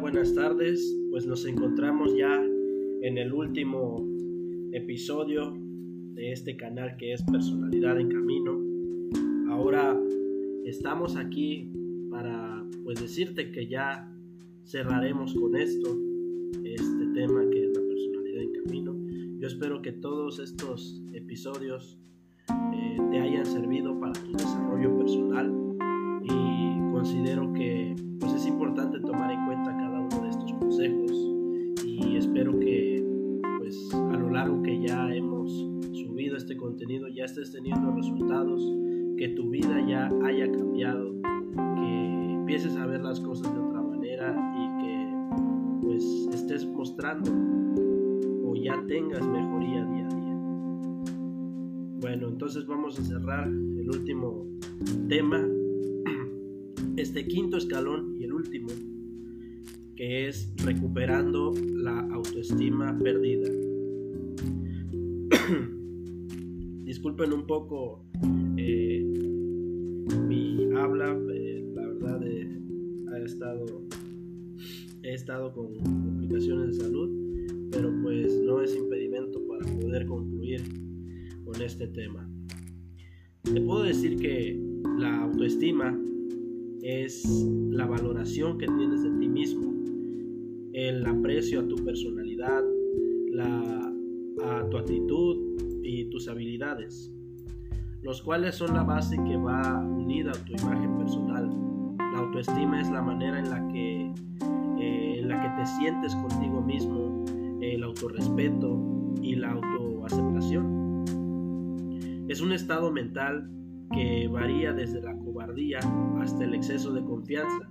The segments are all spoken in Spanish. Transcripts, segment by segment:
Buenas tardes. Pues nos encontramos ya en el último episodio de este canal que es Personalidad en Camino. Ahora estamos aquí para pues decirte que ya cerraremos con esto, este tema que es la personalidad en camino. Yo espero que todos estos episodios eh, te hayan servido para tu desarrollo personal y considero que ya estés teniendo resultados, que tu vida ya haya cambiado, que empieces a ver las cosas de otra manera y que pues estés mostrando o ya tengas mejoría día a día. Bueno, entonces vamos a cerrar el último tema este quinto escalón y el último, que es recuperando la autoestima perdida. Disculpen un poco eh, mi habla, eh, la verdad eh, ha estado, he estado con complicaciones de salud, pero pues no es impedimento para poder concluir con este tema. Te puedo decir que la autoestima es la valoración que tienes de ti mismo, el aprecio a tu personalidad, a tu actitud y tus habilidades, los cuales son la base que va unida a tu imagen personal. La autoestima es la manera en la que, eh, en la que te sientes contigo mismo, el autorrespeto y la autoaceptación. Es un estado mental que varía desde la cobardía hasta el exceso de confianza.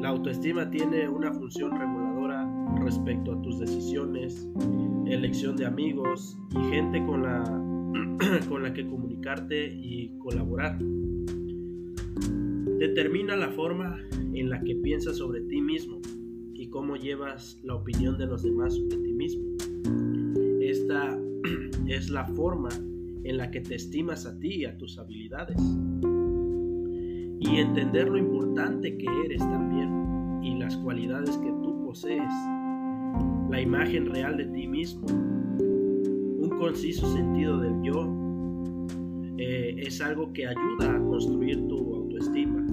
La autoestima tiene una función reguladora respecto a tus decisiones, elección de amigos y gente con la, con la que comunicarte y colaborar. Determina la forma en la que piensas sobre ti mismo y cómo llevas la opinión de los demás sobre ti mismo. Esta es la forma en la que te estimas a ti y a tus habilidades. Y entender lo importante que eres también y las cualidades que tú posees. La imagen real de ti mismo. Un conciso sentido del yo eh, es algo que ayuda a construir tu autoestima.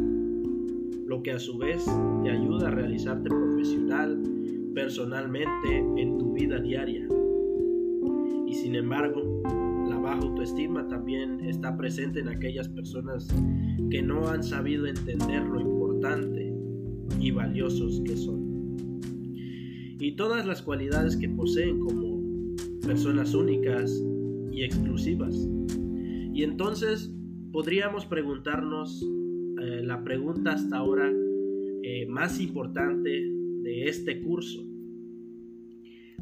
Lo que a su vez te ayuda a realizarte profesional, personalmente, en tu vida diaria. Y sin embargo, baja autoestima también está presente en aquellas personas que no han sabido entender lo importante y valiosos que son. Y todas las cualidades que poseen como personas únicas y exclusivas. Y entonces podríamos preguntarnos eh, la pregunta hasta ahora eh, más importante de este curso.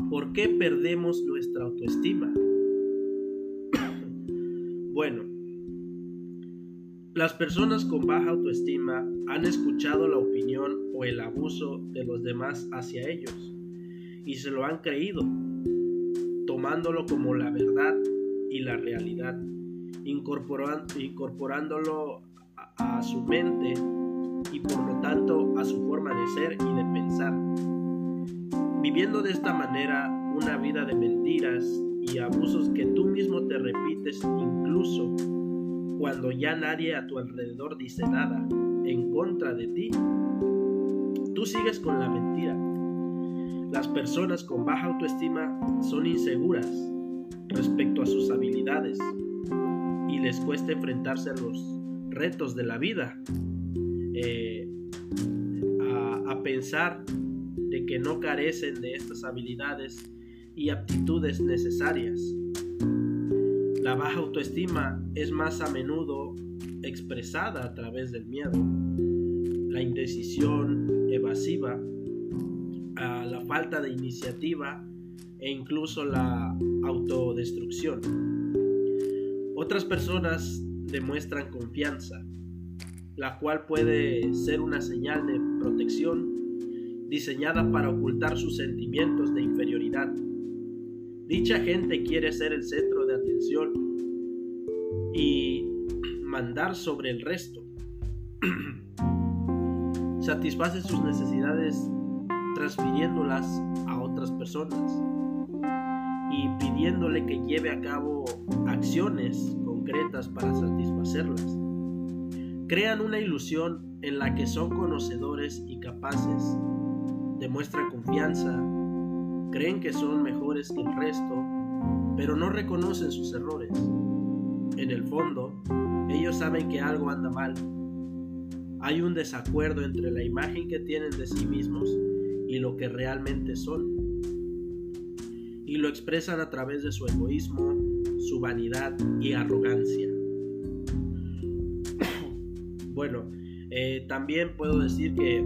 ¿Por qué perdemos nuestra autoestima? Bueno, las personas con baja autoestima han escuchado la opinión o el abuso de los demás hacia ellos y se lo han creído, tomándolo como la verdad y la realidad, incorporándolo a, a su mente y por lo tanto a su forma de ser y de pensar, viviendo de esta manera una vida de mentiras y abusos que tú mismo te repites incluso cuando ya nadie a tu alrededor dice nada en contra de ti. Tú sigues con la mentira. Las personas con baja autoestima son inseguras respecto a sus habilidades y les cuesta enfrentarse a los retos de la vida, eh, a, a pensar de que no carecen de estas habilidades y aptitudes necesarias. La baja autoestima es más a menudo expresada a través del miedo, la indecisión evasiva, la falta de iniciativa e incluso la autodestrucción. Otras personas demuestran confianza, la cual puede ser una señal de protección diseñada para ocultar sus sentimientos de inferioridad Dicha gente quiere ser el centro de atención y mandar sobre el resto. Satisface sus necesidades transfiriéndolas a otras personas y pidiéndole que lleve a cabo acciones concretas para satisfacerlas. Crean una ilusión en la que son conocedores y capaces, demuestran confianza, creen que son mejores que el resto, pero no reconocen sus errores. En el fondo, ellos saben que algo anda mal. Hay un desacuerdo entre la imagen que tienen de sí mismos y lo que realmente son. Y lo expresan a través de su egoísmo, su vanidad y arrogancia. bueno, eh, también puedo decir que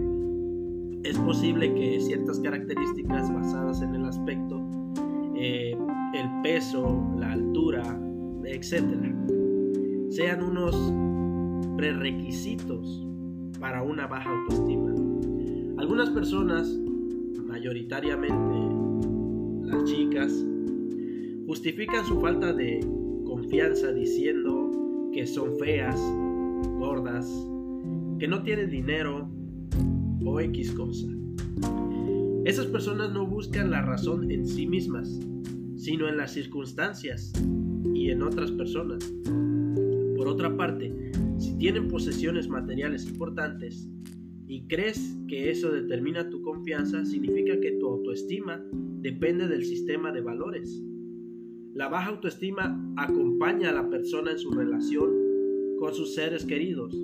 es posible que ciertas características basadas en el aspecto, eh, el peso, la altura, etc., sean unos prerequisitos para una baja autoestima. Algunas personas, mayoritariamente las chicas, justifican su falta de confianza diciendo que son feas, gordas, que no tienen dinero o X cosa. Esas personas no buscan la razón en sí mismas, sino en las circunstancias y en otras personas. Por otra parte, si tienen posesiones materiales importantes y crees que eso determina tu confianza, significa que tu autoestima depende del sistema de valores. La baja autoestima acompaña a la persona en su relación con sus seres queridos,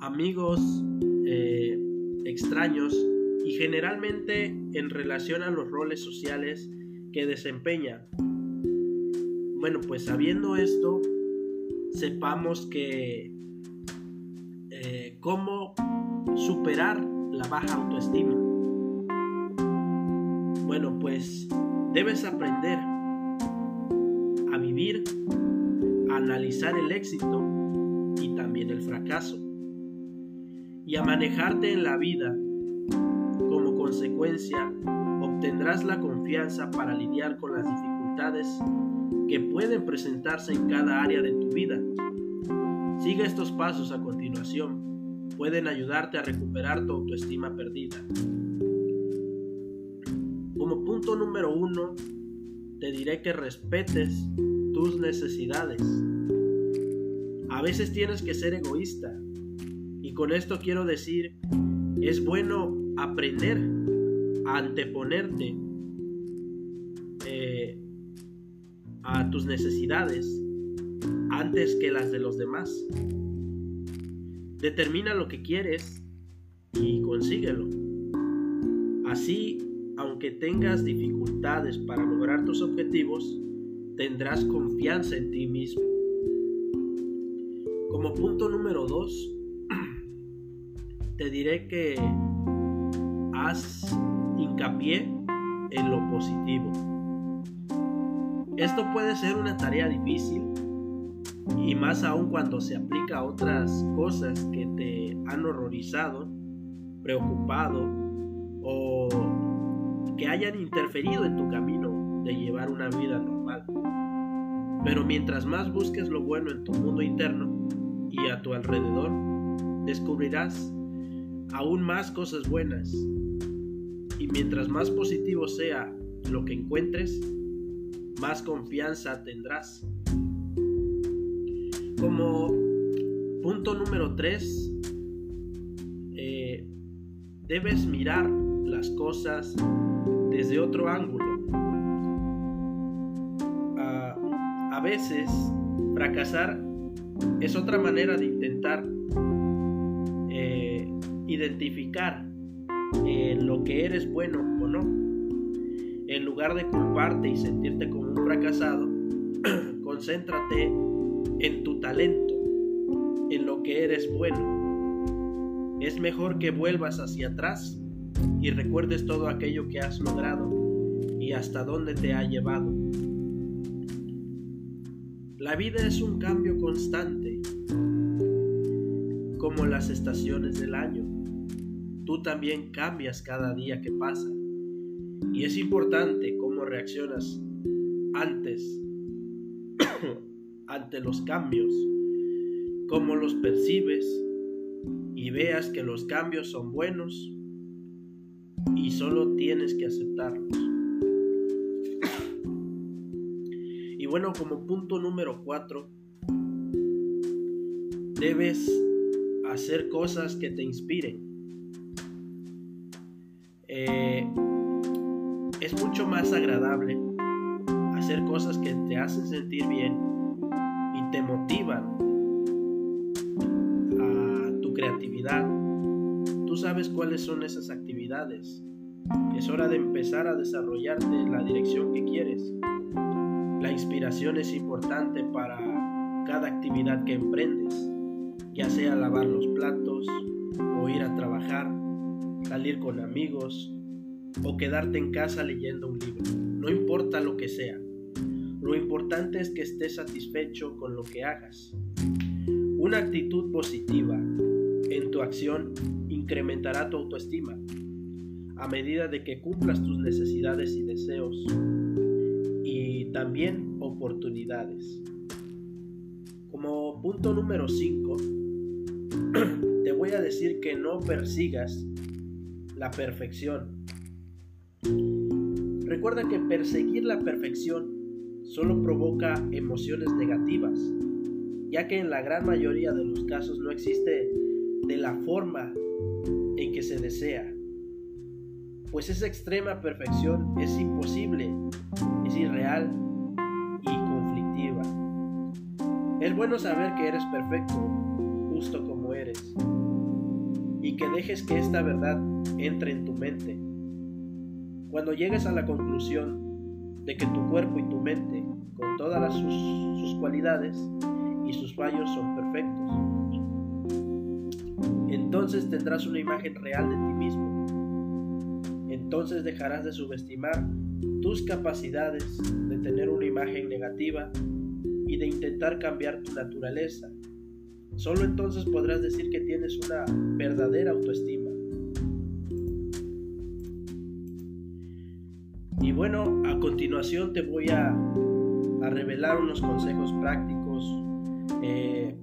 amigos, eh, extraños y generalmente en relación a los roles sociales que desempeña. Bueno, pues sabiendo esto, sepamos que cómo superar la baja autoestima. Bueno, pues debes aprender a vivir, a analizar el éxito y también el fracaso y a manejarte en la vida. Como consecuencia, obtendrás la confianza para lidiar con las dificultades que pueden presentarse en cada área de tu vida. Sigue estos pasos a continuación. Pueden ayudarte a recuperar tu autoestima perdida. Como punto número uno, te diré que respetes tus necesidades. A veces tienes que ser egoísta y con esto quiero decir, es bueno aprender a anteponerte eh, a tus necesidades antes que las de los demás. Determina lo que quieres y consíguelo. Así, aunque tengas dificultades para lograr tus objetivos, tendrás confianza en ti mismo. Como punto número 2, te diré que haz hincapié en lo positivo. Esto puede ser una tarea difícil y más aún cuando se aplica a otras cosas que te han horrorizado, preocupado o que hayan interferido en tu camino de llevar una vida normal. Pero mientras más busques lo bueno en tu mundo interno y a tu alrededor, descubrirás aún más cosas buenas. Y mientras más positivo sea lo que encuentres, más confianza tendrás. Como punto número 3, eh, debes mirar las cosas desde otro ángulo. a veces, fracasar es otra manera de intentar identificar en lo que eres bueno o no. En lugar de culparte y sentirte como un fracasado, concéntrate en tu talento, en lo que eres bueno. Es mejor que vuelvas hacia atrás y recuerdes todo aquello que has logrado y hasta dónde te ha llevado. La vida es un cambio constante, como las estaciones del año tú también cambias cada día que pasa. Y es importante cómo reaccionas antes ante los cambios, cómo los percibes y veas que los cambios son buenos y solo tienes que aceptarlos. Y bueno, como punto número 4, debes hacer cosas que te inspiren. Eh, es mucho más agradable hacer cosas que te hacen sentir bien motivan a tu creatividad. Tú sabes cuáles son esas actividades. Es hora de empezar a desarrollarte en la dirección que quieres. La inspiración es importante para cada actividad que emprendes ya sea lavar los platos o ir a trabajar, salir con amigos o quedarte en casa leyendo un libro. No importa lo que sea. Lo importante es que estés satisfecho con lo que hagas. Una actitud positiva en tu acción incrementará tu autoestima a medida de que cumplas tus necesidades y deseos y también oportunidades. Como punto número 5, te voy a decir que no persigas la perfección. Recuerda que perseguir la perfección solo provoca emociones negativas, ya que en la gran mayoría de los casos no existe de la forma en que se desea. Pues esa extrema perfección es imposible, es irreal y conflictiva. Es bueno saber que eres perfecto, como eres y que dejes que esta verdad entre en tu mente. Cuando llegues a la conclusión de que tu cuerpo y tu mente, con todas sus, sus cualidades y sus fallos, son perfectos, entonces tendrás una imagen real de ti mismo. Entonces dejarás de subestimar tus capacidades de tener una imagen negativa y de intentar cambiar tu naturaleza Solo entonces podrás decir que tienes una verdadera autoestima. Y bueno, a continuación te voy a, revelar unos consejos prácticos. Eh,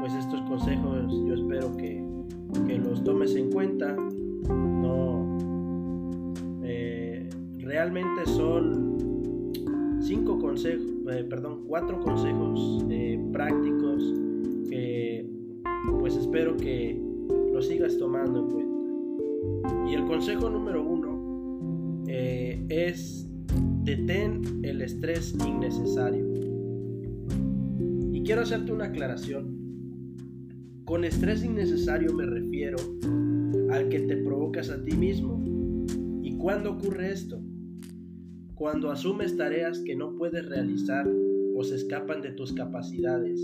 pues estos consejos yo espero que, los tomes en cuenta. No, eh, realmente son cinco consejos, eh, perdón, cuatro consejos prácticos pues espero que lo sigas tomando en cuenta. Y el consejo número uno es detén el estrés innecesario. Y quiero hacerte una aclaración. Con estrés innecesario me refiero al que te provocas a ti mismo. ¿Y cuándo ocurre esto? Cuando asumes tareas que no puedes realizar o se escapan de tus capacidades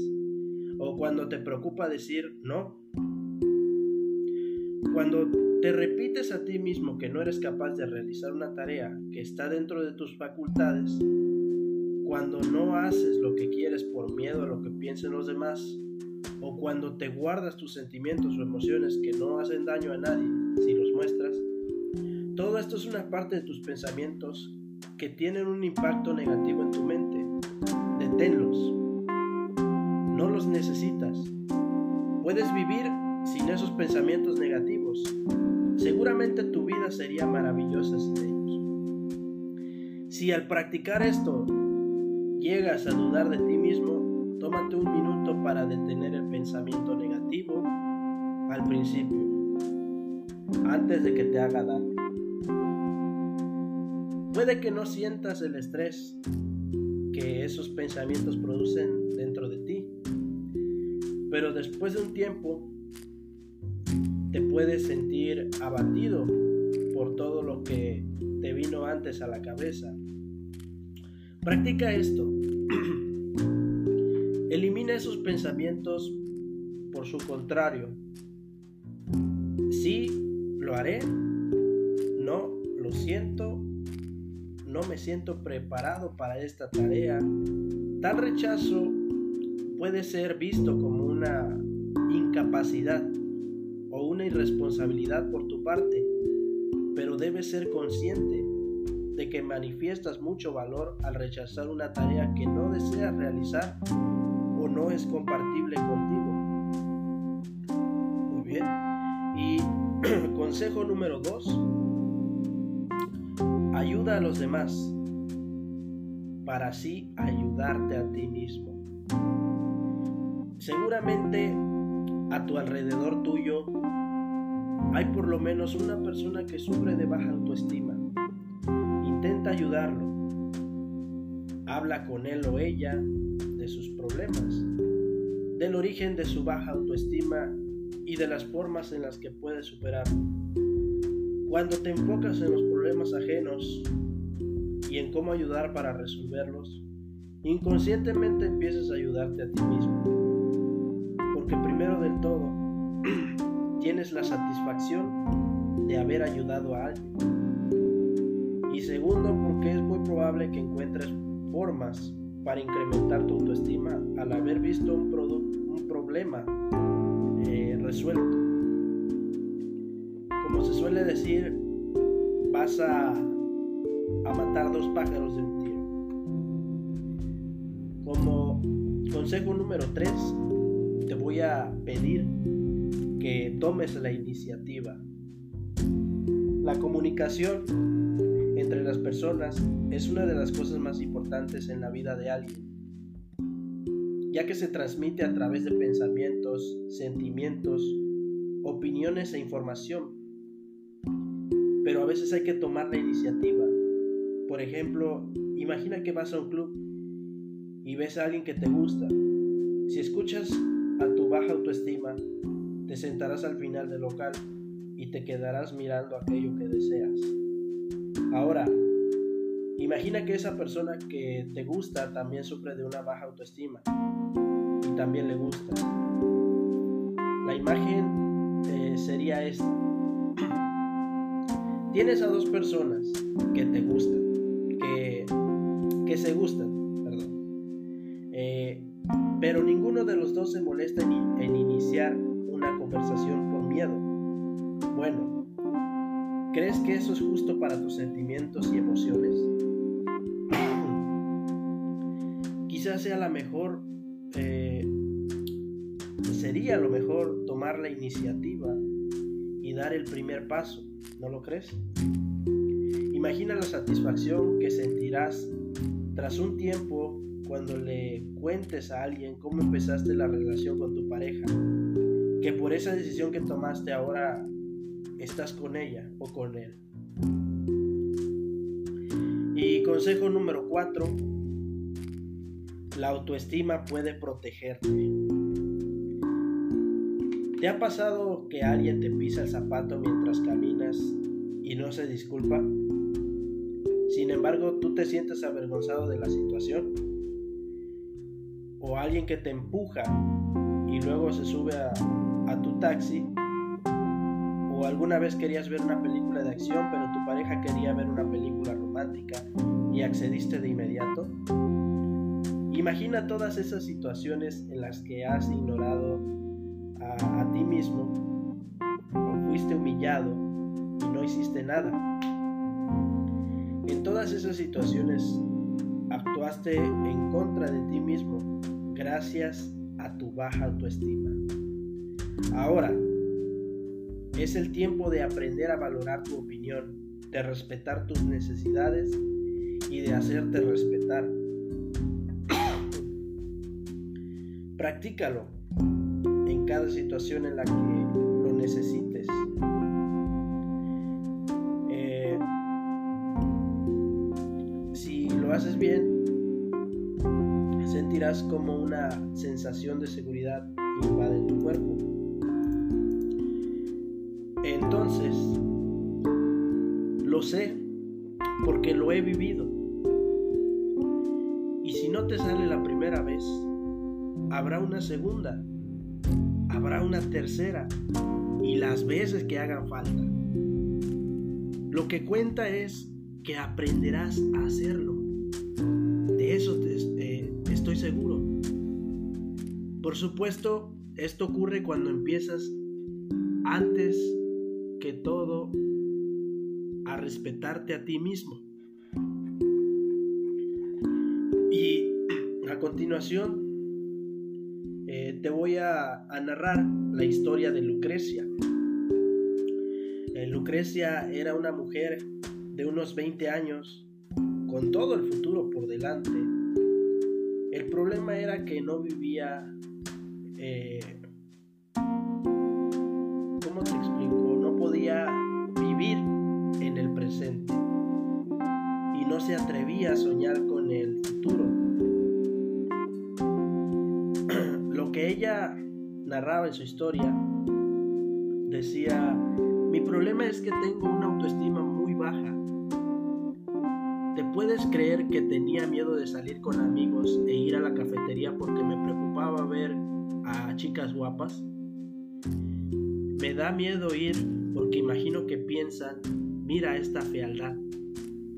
o cuando te preocupa decir no. Cuando te repites a ti mismo que no eres capaz de realizar una tarea que está dentro de tus facultades, cuando no haces lo que quieres por miedo a lo que piensen los demás, o cuando te guardas tus sentimientos o emociones que no hacen daño a nadie si los muestras, todo esto es una parte de tus pensamientos que tienen un impacto negativo en tu mente. Deténlos no los necesitas. Puedes vivir sin esos pensamientos negativos. Seguramente tu vida sería maravillosa sin ellos. Si al practicar esto llegas a dudar de ti mismo, tómate un minuto para detener el pensamiento negativo al principio, antes de que te haga daño. Puede que no sientas el estrés que esos pensamientos producen dentro de ti, pero después de un tiempo puedes sentir abatido por todo lo que te vino antes a la cabeza. Practica esto. Elimina esos pensamientos por su contrario. Sí, lo haré. No, lo siento. No me siento preparado para esta tarea. Tal rechazo puede ser visto como una incapacidad o una irresponsabilidad por tu parte, pero debes ser consciente de que manifiestas mucho valor al rechazar una tarea que no deseas realizar o no es compartible contigo. Muy bien. Y consejo número dos, Ayuda a los demás para así ayudarte a ti mismo. Seguramente a tu alrededor tuyo hay por lo menos una persona que sufre de baja autoestima. Intenta ayudarlo. Habla con él o ella de sus problemas, del origen de su baja autoestima y de las formas en las que puede superarlo. Cuando te enfocas en los problemas ajenos y en cómo ayudar para resolverlos, inconscientemente empiezas a ayudarte a ti mismo. Porque primero del todo, tienes la satisfacción de haber ayudado a alguien. Y segundo, porque es muy probable que encuentres formas para incrementar tu autoestima al haber visto un, un problema eh, resuelto. Como se suele decir, vas a, a matar dos pájaros de un tiro. Como consejo número 3, te voy a pedir que tomes la iniciativa. La comunicación entre las personas es una de las cosas más importantes en la vida de alguien, ya que se transmite a través de pensamientos, sentimientos, opiniones e información. Pero a veces hay que tomar la iniciativa. Por ejemplo, imagina que vas a un club y ves a alguien que te gusta. Si escuchas a tu baja autoestima, te sentarás al final del local y te quedarás mirando aquello que deseas. Ahora, imagina que esa persona que te gusta también sufre de una baja autoestima y también le gusta. La imagen eh, sería esta. Tienes a dos personas que te gustan, que, que se gustan. Pero ninguno de los dos se molesta en, iniciar conversación por miedo. Bueno, ¿crees que eso es justo para tus sentimientos y emociones? Quizás sea la mejor, eh, sería lo mejor tomar la iniciativa y dar el primer paso, ¿no lo crees? Imagina la satisfacción que sentirás tras un tiempo cuando le cuentes a alguien cómo empezaste la relación con tu pareja que por esa decisión que tomaste ahora estás con ella o con él. Y consejo número 4, la autoestima puede protegerte. ¿Te ha pasado que alguien te pisa el zapato mientras caminas y no se disculpa? Sin embargo, tú te sientes avergonzado de la situación. O alguien que te empuja y luego se sube a, tu taxi o alguna vez querías ver una película de acción pero tu pareja quería ver una película romántica y accediste de inmediato? Imagina todas esas situaciones en las que has ignorado a, a ti mismo o fuiste humillado y no hiciste nada. En todas esas situaciones actuaste en contra de ti mismo gracias a tu baja autoestima. Ahora, es el tiempo de aprender a valorar tu opinión, de respetar tus necesidades y de hacerte respetar. Practícalo en cada situación en la que lo necesites. Eh, si lo haces bien, como una sensación de seguridad invade tu cuerpo. Entonces, lo sé porque lo he vivido. Y si no te sale la primera vez, habrá una segunda, habrá una tercera y las veces que hagan falta. Lo que cuenta es que aprenderás a hacerlo. Seguro. Por supuesto, esto ocurre cuando empiezas antes que todo a respetarte a ti mismo. Y a continuación eh, te voy a, narrar la historia de Lucrecia. Eh, Lucrecia era una mujer de unos 20 años, con todo el futuro por delante. El problema era que no vivía, eh, ¿cómo te explico? No podía vivir en el presente y no se atrevía a soñar con el futuro. Lo que ella narraba en su historia decía, mi problema es que tengo una autoestima muy baja puedes creer que tenía miedo de salir con amigos e ir a la cafetería porque me preocupaba ver a chicas guapas? Me da miedo ir porque imagino que piensan, mira esta fealdad,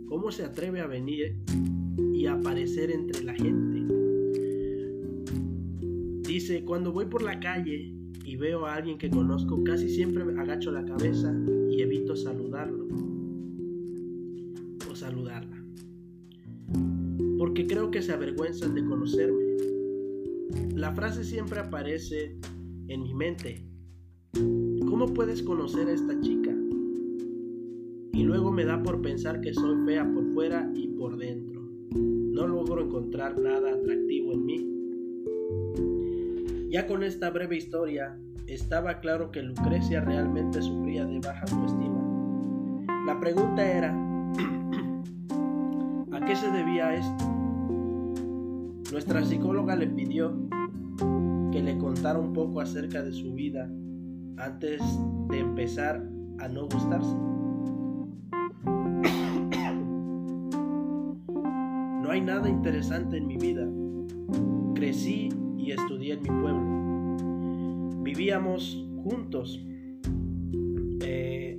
¿cómo se atreve a venir y aparecer entre la gente? Dice, cuando voy por la calle y veo a alguien que conozco, casi siempre agacho la cabeza y evito saludarlo porque creo que se avergüenzan de conocerme. La frase siempre aparece en mi mente. ¿Cómo puedes conocer a esta chica? Y luego me da por pensar que soy fea por fuera y por dentro. No logro encontrar nada atractivo en mí. Ya con esta breve historia, estaba claro que Lucrecia realmente sufría de baja autoestima. La pregunta era, ¿a qué se debía esto? Nuestra psicóloga le pidió que le contara un poco acerca de su vida antes de empezar a no gustarse. No hay nada interesante en mi vida. Crecí y estudié en mi pueblo. Vivíamos juntos. Eh,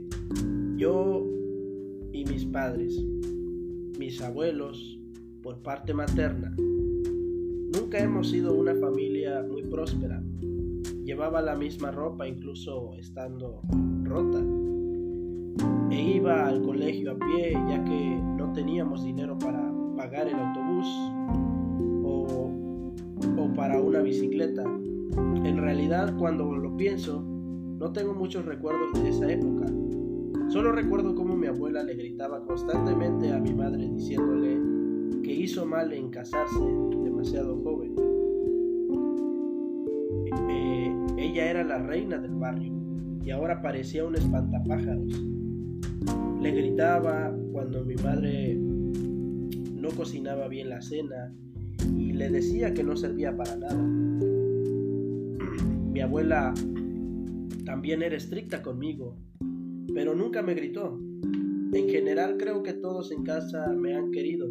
yo y mis padres, mis abuelos por parte materna Nunca hemos sido una familia muy próspera. Llevaba la misma ropa incluso estando rota. E iba al colegio a pie ya que no teníamos dinero para pagar el autobús o, o para una bicicleta. En realidad cuando lo pienso, no tengo muchos recuerdos de esa época. Solo recuerdo cómo mi abuela le gritaba constantemente a mi madre diciéndole que hizo mal en casarse demasiado joven. Eh, ella era la reina del barrio y ahora parecía un espantapájaros. Le gritaba cuando mi madre no cocinaba bien la cena y le decía que no servía para nada. Mi abuela también era estricta conmigo, pero nunca me gritó. En general creo que todos en casa me han querido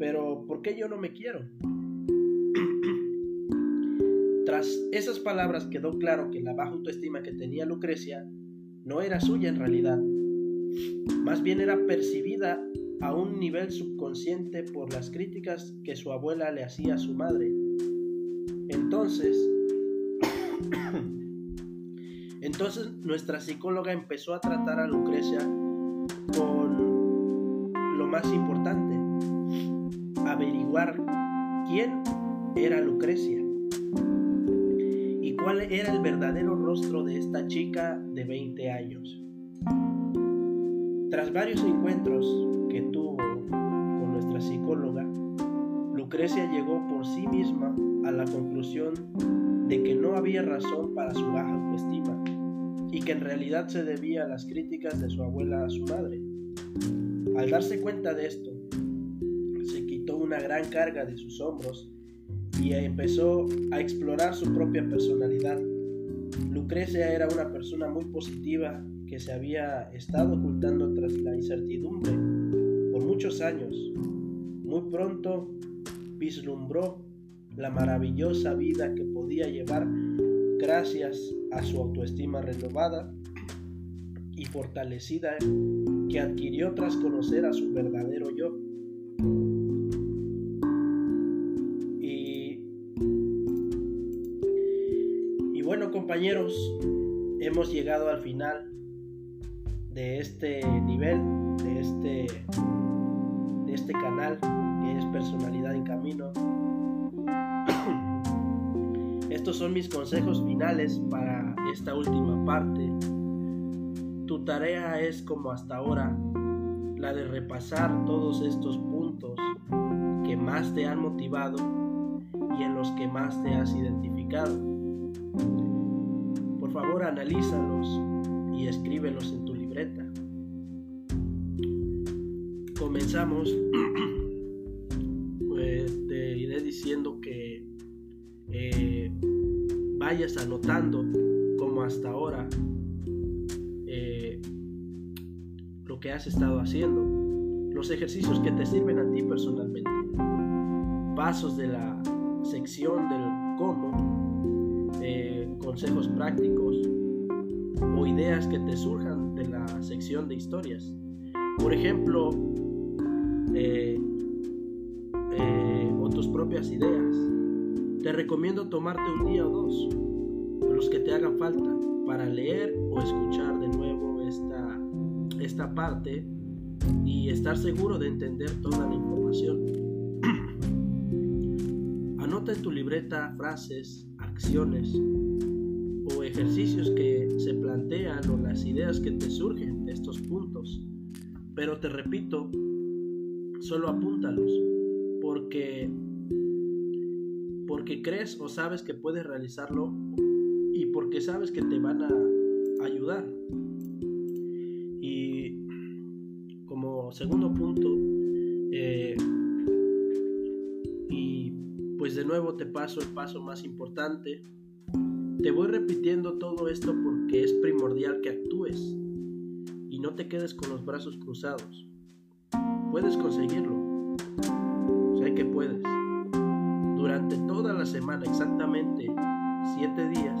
pero ¿por qué yo no me quiero? Tras esas palabras quedó claro que la baja autoestima que tenía Lucrecia no era suya en realidad, más bien era percibida a un nivel subconsciente por las críticas que su abuela le hacía a su madre. Entonces, entonces nuestra psicóloga empezó a tratar a Lucrecia con lo más importante, averiguar quién era Lucrecia y cuál era el verdadero rostro de esta chica de 20 años. Tras varios encuentros que tuvo con nuestra psicóloga, Lucrecia llegó por sí misma a la conclusión de que no había razón para su baja autoestima y que en realidad se debía a las críticas de su abuela a su madre. Al darse cuenta de esto, una gran carga de sus hombros y empezó a explorar su propia personalidad. Lucrecia era una persona muy positiva que se había estado ocultando tras la incertidumbre por muchos años. Muy pronto vislumbró la maravillosa vida que podía llevar gracias a su autoestima renovada y fortalecida que adquirió tras conocer a su verdadero yo. Compañeros, hemos llegado al final de este nivel, de este, de este canal que es Personalidad en Camino. Estos son mis consejos finales para esta última parte. Tu tarea es como hasta ahora la de repasar todos estos puntos que más te han motivado y en los que más te has identificado. Favor, analízalos y escríbelos en tu libreta. Comenzamos. pues te iré diciendo que eh, vayas anotando como hasta ahora eh, lo que has estado haciendo, los ejercicios que te sirven a ti personalmente, pasos de la sección del cómo, consejos prácticos o ideas que te surjan de la sección de historias. Por ejemplo, eh, o tus propias ideas. Te recomiendo tomarte un día o dos los que te hagan falta para leer o escuchar de nuevo esta, esta parte y estar seguro de entender toda la información. Anota en tu libreta frases, acciones ejercicios que se plantean o las ideas que te surgen de estos puntos. Pero te repito, solo apúntalos porque porque crees o sabes que puedes realizarlo y porque sabes que te van a ayudar. Y como segundo punto, eh, y pues de nuevo te paso el paso más importante, te voy repitiendo todo esto porque es primordial que actúes y no te quedes con los brazos cruzados. Puedes conseguirlo. Sé que puedes. Durante toda la semana, exactamente siete días,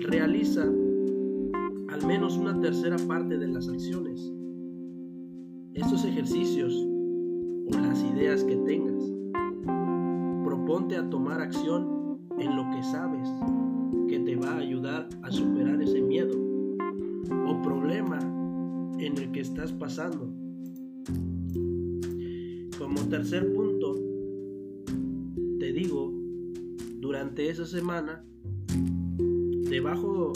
realiza al menos una tercera parte de las acciones. Estos ejercicios o las ideas que tengas, proponte a tomar acción en lo que sabes que te va a ayudar a superar ese miedo o problema en el que estás pasando. Como tercer punto, te digo, durante esa semana debajo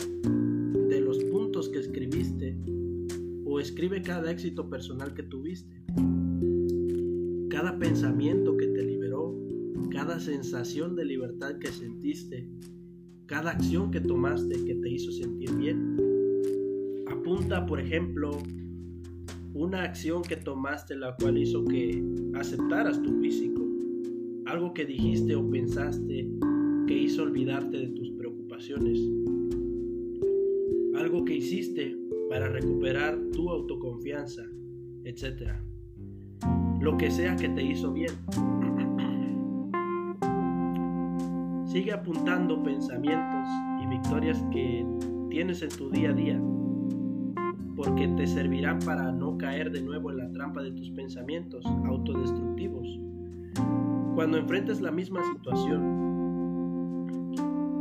de los puntos que escribiste o escribe cada éxito personal que tuviste, cada pensamiento que cada sensación de libertad que sentiste, cada acción que tomaste que te hizo sentir bien. Apunta, por ejemplo, una acción que tomaste la cual hizo que aceptaras tu físico, algo que dijiste o pensaste que hizo olvidarte de tus preocupaciones algo que hiciste para recuperar tu autoconfianza, etc. Lo que sea que te hizo bien. Sigue apuntando pensamientos y victorias que tienes en tu día a día, porque te servirán para no caer de nuevo en la trampa de tus pensamientos autodestructivos. Cuando enfrentes la misma situación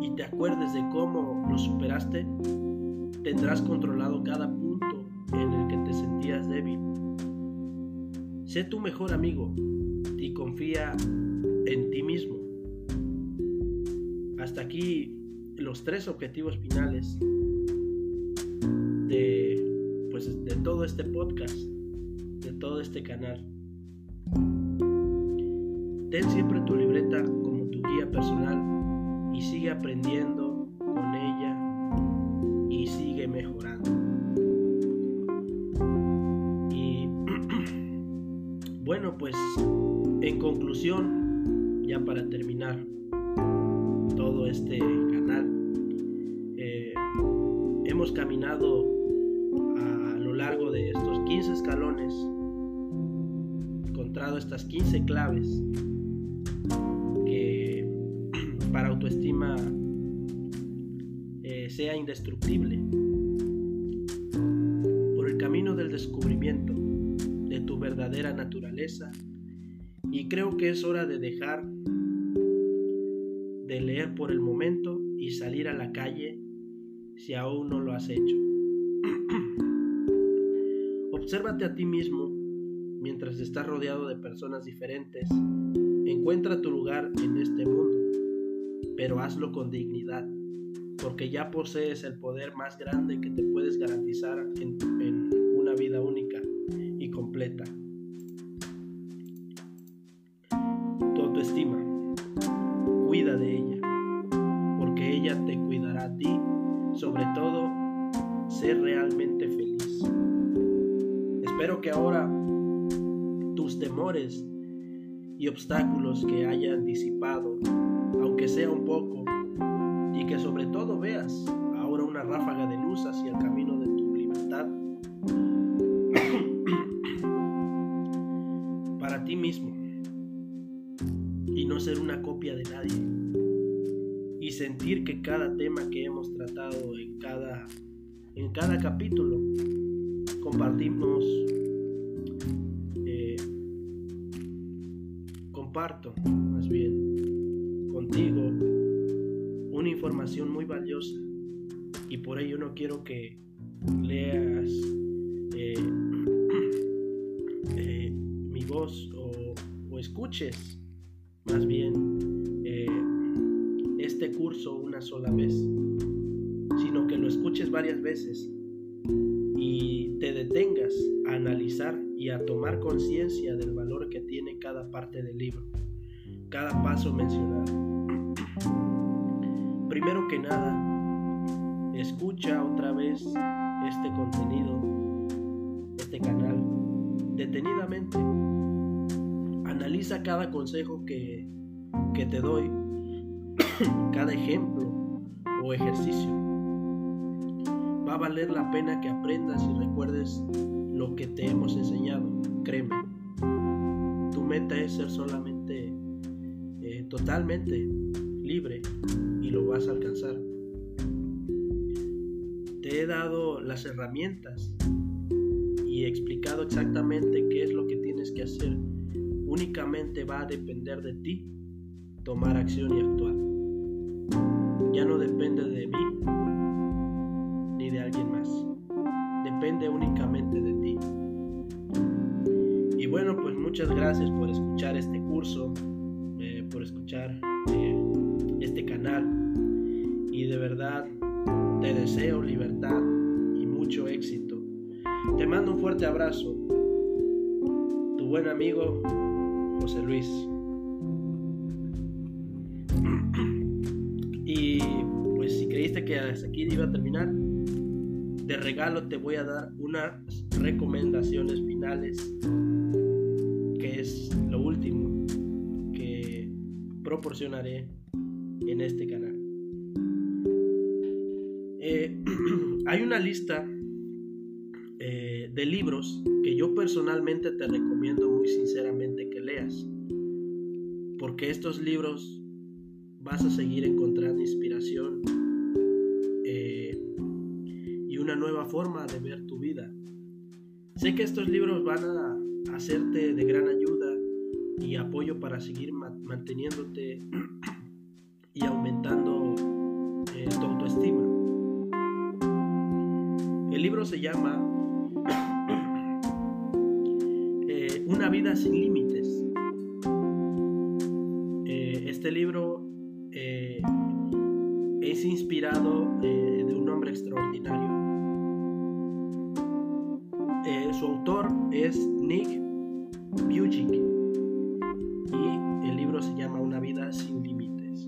y te acuerdes de cómo lo superaste, tendrás controlado cada punto en el que te sentías débil. Sé tu mejor amigo y confía en ti mismo. Hasta aquí los tres objetivos finales de, pues, de todo este podcast, de todo este canal. Ten siempre tu libreta como tu guía personal y sigue aprendiendo con ella y sigue mejorando. Y bueno, pues en conclusión, ya para terminar este canal, eh, hemos caminado a lo largo de estos 15 escalones, encontrado estas 15 claves que para autoestima sea indestructible. Por el camino del descubrimiento de tu verdadera naturaleza y creo que es hora de dejar por el momento y salir a la calle si aún no lo has hecho. Obsérvate a ti mismo mientras estás rodeado de personas diferentes. Encuentra tu lugar en este mundo, pero hazlo con dignidad porque ya posees el poder más grande que te puedes garantizar en, una vida única completa. Realmente feliz. Espero que ahora tus temores y obstáculos que hayan disipado, aunque sea un poco, y que sobre todo veas ahora una ráfaga de luz hacia el camino de tu libertad para ti mismo y no ser una copia de nadie y sentir que cada tema que hemos tratado en cada en cada capítulo compartimos eh, comparto más bien contigo una información muy valiosa. Y por ello no quiero que leas eh, eh, mi voz o, escuches más bien este curso una sola vez, sino que lo escuches varias veces y te detengas a analizar y a tomar conciencia del valor que tiene cada parte del libro, cada paso mencionado. Primero que nada, escucha otra vez este contenido, este canal, detenidamente. Analiza cada consejo que, que te doy, cada ejemplo o ejercicio. Va a valer la pena que aprendas y recuerdes lo que te hemos enseñado, créeme. Tu meta es ser solamente, eh, totalmente libre y lo vas a alcanzar. Te he dado las herramientas y he explicado exactamente qué es lo que tienes que hacer. Únicamente va a depender de ti tomar acción y actuar. Ya no depende de mí alguien más. Depende únicamente de ti. Y bueno, pues muchas gracias por escuchar este curso, eh, por escuchar eh, este canal. Y de verdad te deseo libertad y mucho éxito. Te mando un fuerte abrazo. Tu buen amigo José Luis. Y pues si creíste que hasta aquí iba a terminar, de regalo te voy a dar unas recomendaciones finales, que es lo último que proporcionaré en este canal. Eh, hay una lista eh, de libros que yo personalmente te recomiendo muy sinceramente que leas, porque estos libros vas a seguir encontrando inspiración una nueva forma de ver tu vida. Sé que estos libros van a hacerte de gran ayuda y apoyo para seguir manteniéndote y aumentando eh, tu autoestima. El libro se llama eh, Una vida sin límites. Eh, este libro es inspirado de un hombre extraordinario. Es Nick Bujic y el libro se llama Una vida sin límites.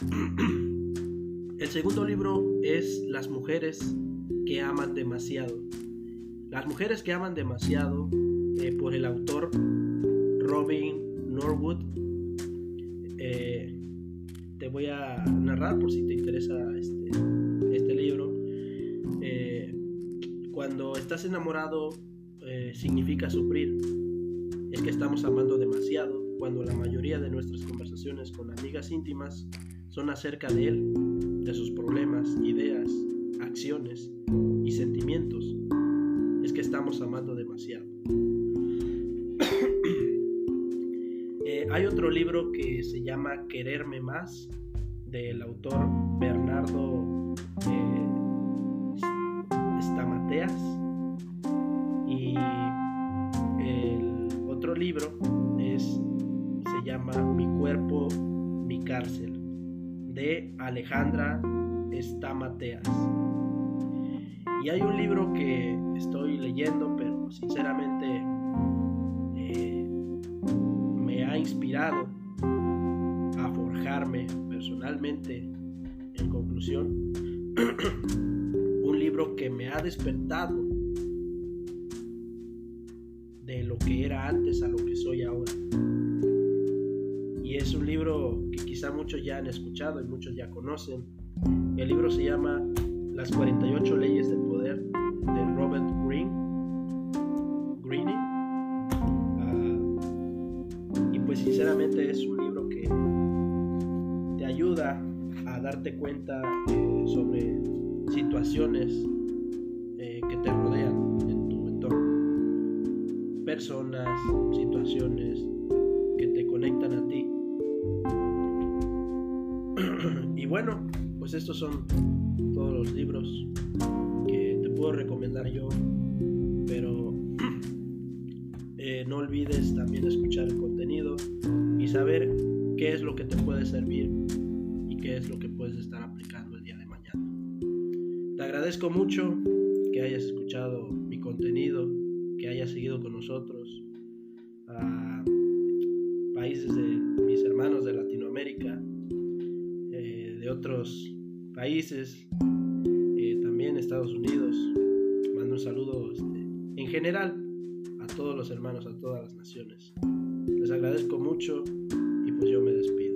El segundo libro es Las mujeres que aman demasiado. Las mujeres que aman demasiado eh, por el autor Robin Norwood. Eh, te voy a narrar por si te interesa este, este libro. Eh, cuando estás enamorado significa sufrir. Es que estamos amando demasiado cuando la mayoría de nuestras conversaciones con amigas íntimas son acerca de él, de sus problemas, ideas, acciones y sentimientos. Es que estamos amando demasiado. Eh, hay otro libro que se llama Quererme Más, del autor Bernardo eh, Stamateas. libro es, se llama Mi cuerpo, mi cárcel, de Alejandra Estamateas. Y hay un libro que estoy leyendo, pero sinceramente eh, me ha inspirado a forjarme personalmente en conclusión. un libro que me ha despertado que era antes a lo que soy ahora. Y es un libro que quizá muchos ya han escuchado y muchos ya conocen. El libro se llama Las 48 leyes del poder de Robert. Greene. Ah, y pues sinceramente es un libro que te ayuda a darte cuenta eh, sobre situaciones Personas, situaciones que te conectan a ti. y bueno, pues estos son todos los libros que te puedo recomendar yo, pero eh, no olvides también escuchar el contenido y saber qué es lo que te puede servir y qué es lo que puedes estar aplicando el día de mañana. Te agradezco mucho que hayas escuchado mi contenido, que hayas seguido con nosotros a países de mis hermanos de Latinoamérica, eh, de otros países, eh, también Estados Unidos. Mando un saludo este, en general a todos los hermanos, a todas las naciones. Les agradezco mucho y pues yo me despido.